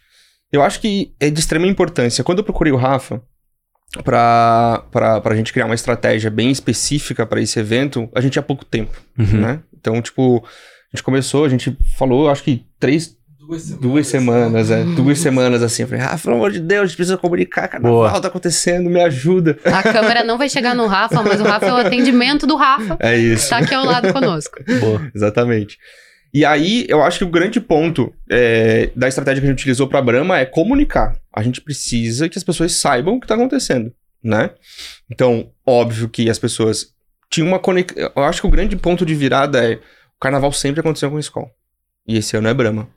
Eu acho que é de extrema importância. Quando eu procurei o Rafa para a gente criar uma estratégia bem específica para esse evento, a gente tinha pouco tempo, uhum. né? Então, tipo, a gente começou, a gente falou, acho que três Duas semanas. Duas semanas, é. Duas semanas assim. Eu falei, ah, pelo amor de Deus, a gente precisa comunicar, carnaval Boa. tá acontecendo, me ajuda. A câmera não vai chegar no Rafa, mas o Rafa é o atendimento do Rafa. É isso. Tá aqui ao lado conosco. Boa. Exatamente. E aí, eu acho que o grande ponto é, da estratégia que a gente utilizou para a Brahma é comunicar. A gente precisa que as pessoas saibam o que está acontecendo, né? Então, óbvio que as pessoas tinham uma conexão. Eu acho que o grande ponto de virada é o carnaval sempre aconteceu com a escola. E esse ano é Brahma.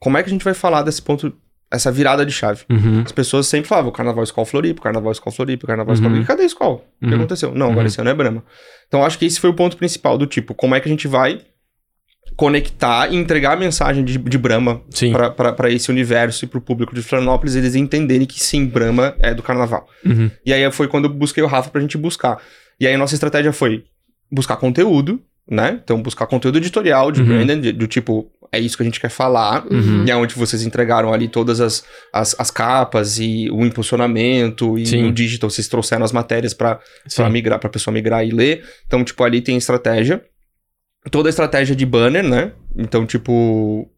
Como é que a gente vai falar desse ponto, essa virada de chave? Uhum. As pessoas sempre falavam Carnaval Escola Floripa, Carnaval Escola Floripa, Carnaval Escola uhum. Cadê a escola? O que uhum. aconteceu? Não, agora uhum. esse ano é Brahma. Então, acho que esse foi o ponto principal do tipo, como é que a gente vai conectar e entregar a mensagem de, de Brahma para esse universo e para o público de Florianópolis, eles entenderem que sim, Brahma é do carnaval. Uhum. E aí foi quando eu busquei o Rafa pra gente buscar. E aí a nossa estratégia foi buscar conteúdo, né? Então, buscar conteúdo editorial de uhum. branding, do tipo, é isso que a gente quer falar, uhum. e é onde vocês entregaram ali todas as, as, as capas e o impulsionamento, e Sim. no digital vocês trouxeram as matérias para migrar, pra pessoa migrar e ler. Então, tipo, ali tem estratégia toda a estratégia de banner, né? Então, tipo,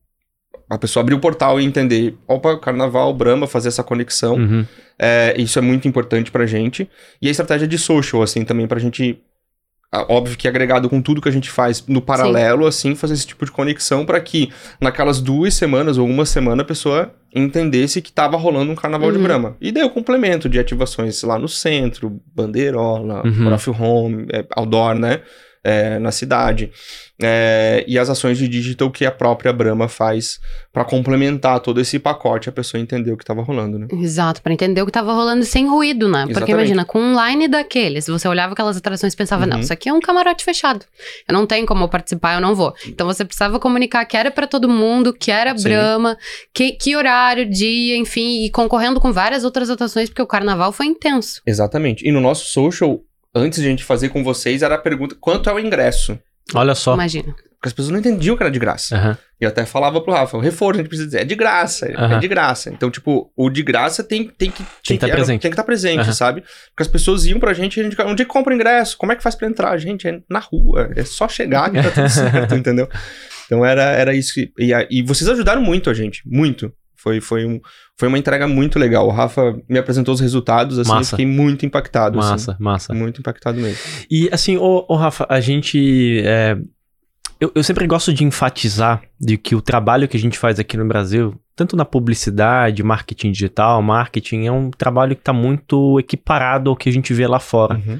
a pessoa abrir o portal e entender, opa, carnaval, Brahma, fazer essa conexão. Uhum. É, isso é muito importante pra gente. E a estratégia de social, assim, também pra gente. Óbvio que agregado com tudo que a gente faz no paralelo, Sim. assim, fazer esse tipo de conexão para que naquelas duas semanas ou uma semana a pessoa entendesse que tava rolando um carnaval uhum. de Brahma. E daí o complemento de ativações lá no centro, bandeirola, uhum. Home, é, outdoor, né? É, na cidade. É, e as ações de digital que a própria Brahma faz para complementar todo esse pacote, a pessoa entender o que estava rolando, né? Exato, para entender o que estava rolando sem ruído, né? Exatamente. Porque imagina, com um line daqueles, você olhava aquelas atrações e pensava, uhum. não, isso aqui é um camarote fechado. Eu não tenho como participar, eu não vou. Então você precisava comunicar que era para todo mundo, que era Sim. Brahma, que, que horário, dia, enfim, e concorrendo com várias outras atrações, porque o carnaval foi intenso. Exatamente. E no nosso social, antes de a gente fazer com vocês, era a pergunta: quanto é o ingresso? Olha só. Imagina. Porque as pessoas não entendiam que era de graça. Uhum. E eu até falava pro Rafa, o reforço a gente precisa dizer, é de graça, uhum. é de graça. Então, tipo, o de graça tem, tem que... Tem que estar tá presente. Tem que estar tá presente, uhum. sabe? Porque as pessoas iam pra gente, a gente, onde é que compra ingresso? Como é que faz pra entrar? Gente, é na rua, é só chegar que tá tudo <laughs> certo, entendeu? Então era, era isso que... E, e vocês ajudaram muito a gente, muito. Foi, foi, um, foi uma entrega muito legal. O Rafa me apresentou os resultados, assim, massa. eu fiquei muito impactado. Massa, assim, massa. Muito impactado mesmo. E assim, ô, ô Rafa, a gente. É, eu, eu sempre gosto de enfatizar de que o trabalho que a gente faz aqui no Brasil, tanto na publicidade, marketing digital, marketing, é um trabalho que está muito equiparado ao que a gente vê lá fora. Uhum.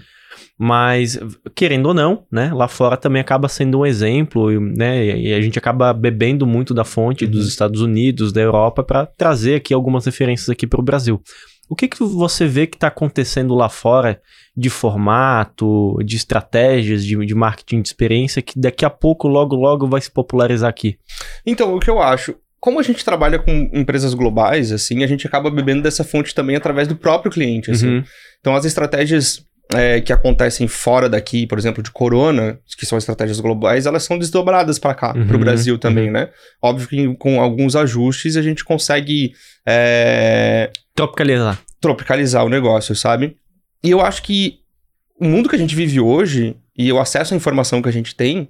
Mas, querendo ou não, né, lá fora também acaba sendo um exemplo, né, e a gente acaba bebendo muito da fonte uhum. dos Estados Unidos, da Europa, para trazer aqui algumas referências aqui para o Brasil. O que, que você vê que está acontecendo lá fora de formato, de estratégias, de, de marketing de experiência, que daqui a pouco, logo, logo vai se popularizar aqui? Então, o que eu acho, como a gente trabalha com empresas globais, assim, a gente acaba bebendo dessa fonte também através do próprio cliente, assim. Uhum. Então, as estratégias é, que acontecem fora daqui, por exemplo, de corona, que são estratégias globais, elas são desdobradas para cá, uhum, para o Brasil também, uhum. né? Óbvio que com alguns ajustes a gente consegue é... tropicalizar. tropicalizar o negócio, sabe? E eu acho que o mundo que a gente vive hoje e o acesso à informação que a gente tem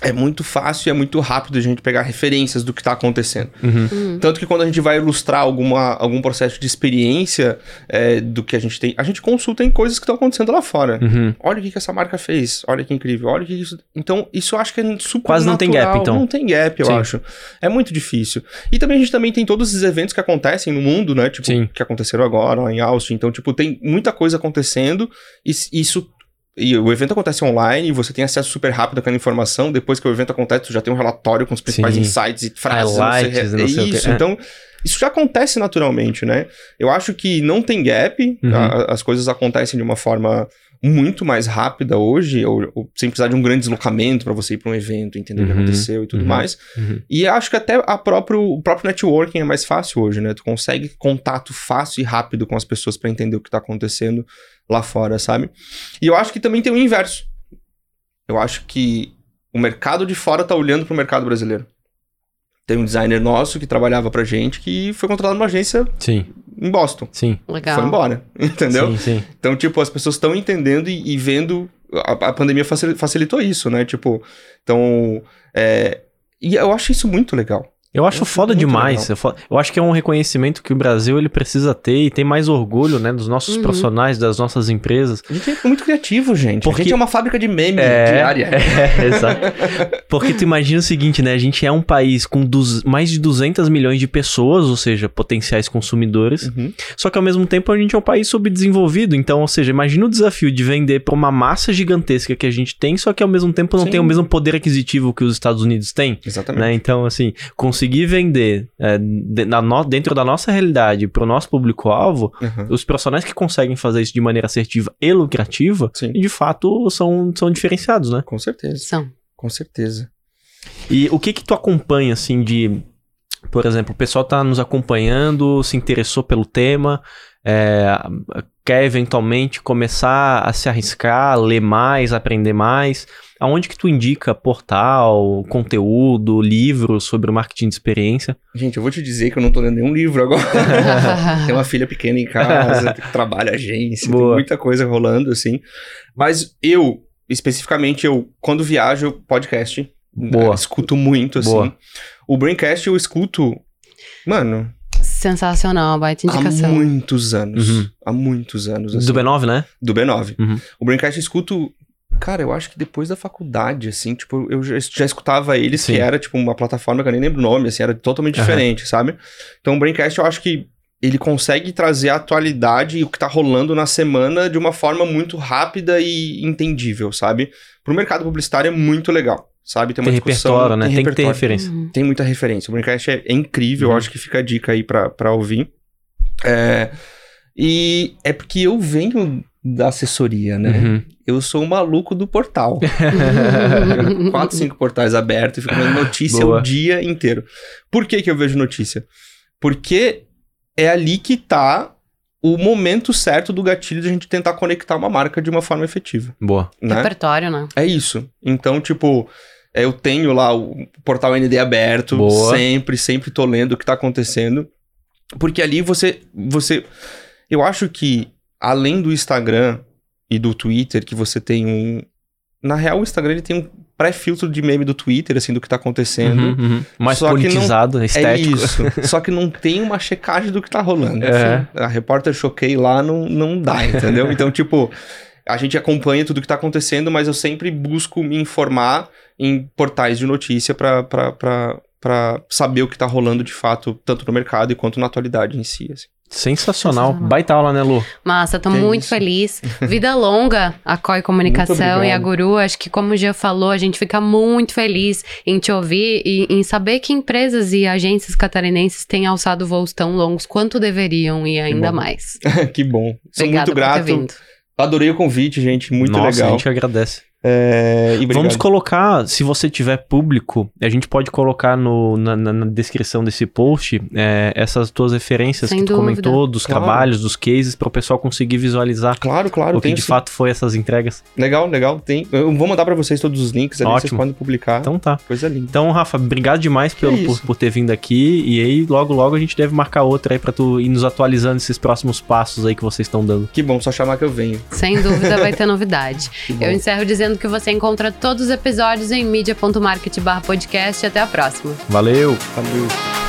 é muito fácil e é muito rápido a gente pegar referências do que está acontecendo. Uhum. Uhum. Tanto que quando a gente vai ilustrar alguma, algum processo de experiência é, do que a gente tem, a gente consulta em coisas que estão acontecendo lá fora. Uhum. Olha o que, que essa marca fez, olha que incrível, olha o que isso. Então, isso eu acho que é super Quase não tem gap, então. Não tem gap, eu Sim. acho. É muito difícil. E também a gente também tem todos esses eventos que acontecem no mundo, né? Tipo, Sim. que aconteceram agora lá em Austin. Então, tipo, tem muita coisa acontecendo e isso e o evento acontece online e você tem acesso super rápido àquela informação. Depois que o evento acontece, tu já tem um relatório com os principais Sim. insights e frases. Highlights, não sei, isso, então isso já acontece naturalmente, né? Eu acho que não tem gap, uhum. a, as coisas acontecem de uma forma muito mais rápida hoje, ou, ou sem precisar de um grande deslocamento para você ir para um evento, entender uhum. o que aconteceu e tudo uhum. mais. Uhum. E acho que até a próprio, o próprio networking é mais fácil hoje, né? Tu consegue contato fácil e rápido com as pessoas para entender o que tá acontecendo lá fora, sabe? E eu acho que também tem o inverso. Eu acho que o mercado de fora tá olhando pro mercado brasileiro. Tem um designer nosso que trabalhava pra gente que foi contratado numa agência sim. em Boston. Sim. Legal. Foi embora, <laughs> entendeu? Sim, sim. Então, tipo, as pessoas estão entendendo e, e vendo. A, a, pandemia facilitou isso, né? Tipo, então. É, e eu acho isso muito legal. Eu acho foda demais. Eu, eu, acho que é um reconhecimento que o Brasil ele precisa ter e tem mais orgulho, né, dos nossos uhum. profissionais, das nossas empresas. A gente é muito criativo, gente. Porque... A gente é uma fábrica de meme é... diária. <laughs> É, exato. Porque tu imagina o seguinte, né? A gente é um país com dos... mais de 200 milhões de pessoas, ou seja, potenciais consumidores. Uhum. Só que ao mesmo tempo a gente é um país subdesenvolvido. Então, ou seja, imagina o desafio de vender para uma massa gigantesca que a gente tem, só que ao mesmo tempo não Sim. tem o mesmo poder aquisitivo que os Estados Unidos têm. Exatamente. Né? Então, assim, conseguir vender é, de, no, dentro da nossa realidade para o nosso público-alvo, uhum. os profissionais que conseguem fazer isso de maneira assertiva e lucrativa, Sim. de fato são, são diferenciados, né? Com certeza. São. Com certeza. E o que que tu acompanha, assim, de... Por exemplo, o pessoal tá nos acompanhando, se interessou pelo tema, é, quer eventualmente começar a se arriscar, ler mais, aprender mais, aonde que tu indica portal, conteúdo, livro sobre o marketing de experiência? Gente, eu vou te dizer que eu não tô lendo nenhum livro agora. <laughs> tem uma filha pequena em casa, trabalha agência, Boa. tem muita coisa rolando, assim. Mas eu, especificamente, eu, quando viajo, podcast. Boa. Escuto muito, assim. Boa. O Braincast eu escuto, mano, Sensacional, baita indicação. Há muitos anos. Uhum. Há muitos anos. Assim. Do B9, né? Do B9. Uhum. O Braincast eu escuto. Cara, eu acho que depois da faculdade, assim, tipo, eu já, já escutava eles, Sim. que era, tipo, uma plataforma que eu nem lembro o nome, assim, era totalmente uhum. diferente, sabe? Então o Braincast eu acho que ele consegue trazer a atualidade e o que tá rolando na semana de uma forma muito rápida e entendível, sabe? Pro mercado publicitário é muito legal sabe? Tem uma tem discussão. Repertório, né? Tem, tem que ter referência. Uhum. Tem muita referência. O Braincast é, é incrível, uhum. acho que fica a dica aí pra, pra ouvir. É, e é porque eu venho da assessoria, né? Uhum. Eu sou um maluco do portal. <laughs> Quatro, cinco portais abertos e fico vendo notícia Boa. o dia inteiro. Por que que eu vejo notícia? Porque é ali que tá o momento certo do gatilho de a gente tentar conectar uma marca de uma forma efetiva. Boa. Né? Repertório, né? É isso. Então, tipo, eu tenho lá o portal ND aberto, Boa. sempre, sempre tô lendo o que tá acontecendo. Porque ali você, você... Eu acho que, além do Instagram e do Twitter, que você tem um... Na real, o Instagram ele tem um pré-filtro de meme do Twitter, assim, do que tá acontecendo. Uhum, uhum. Mais só politizado, não... estético. É isso. <laughs> só que não tem uma checagem do que tá rolando. É. Assim, a repórter choquei lá não, não dá, entendeu? <laughs> então, tipo, a gente acompanha tudo que tá acontecendo, mas eu sempre busco me informar em portais de notícia para saber o que tá rolando de fato, tanto no mercado quanto na atualidade em si. Assim. Sensacional. Sensacional. Baita aula, né, Lu? Massa, tô que muito isso? feliz. <laughs> Vida longa, a COI Comunicação e a Guru. Acho que, como o Gia falou, a gente fica muito feliz em te ouvir e em saber que empresas e agências catarinenses têm alçado voos tão longos quanto deveriam e ainda mais. <laughs> que bom. Sou Obrigada muito grato. Adorei o convite, gente. Muito Nossa, legal. A gente agradece. É, Vamos colocar, se você tiver público, a gente pode colocar no, na, na descrição desse post é, essas tuas referências Sem que tu dúvida. comentou, dos claro. trabalhos, dos cases, para o pessoal conseguir visualizar claro, claro, o que de sim. fato foi essas entregas. Legal, legal. Tem. Eu vou mandar para vocês todos os links ali, Ótimo. vocês podem publicar. Então tá. Coisa linda. Então, Rafa, obrigado demais pelo, é por, por, ter vindo aqui. E aí, logo, logo a gente deve marcar outra aí para tu ir nos atualizando esses próximos passos aí que vocês estão dando. Que bom, só chamar que eu venho. Sem dúvida vai ter novidade. <laughs> eu encerro dizendo que você encontra todos os episódios em mídia.market podcast. Até a próxima. Valeu! Valeu!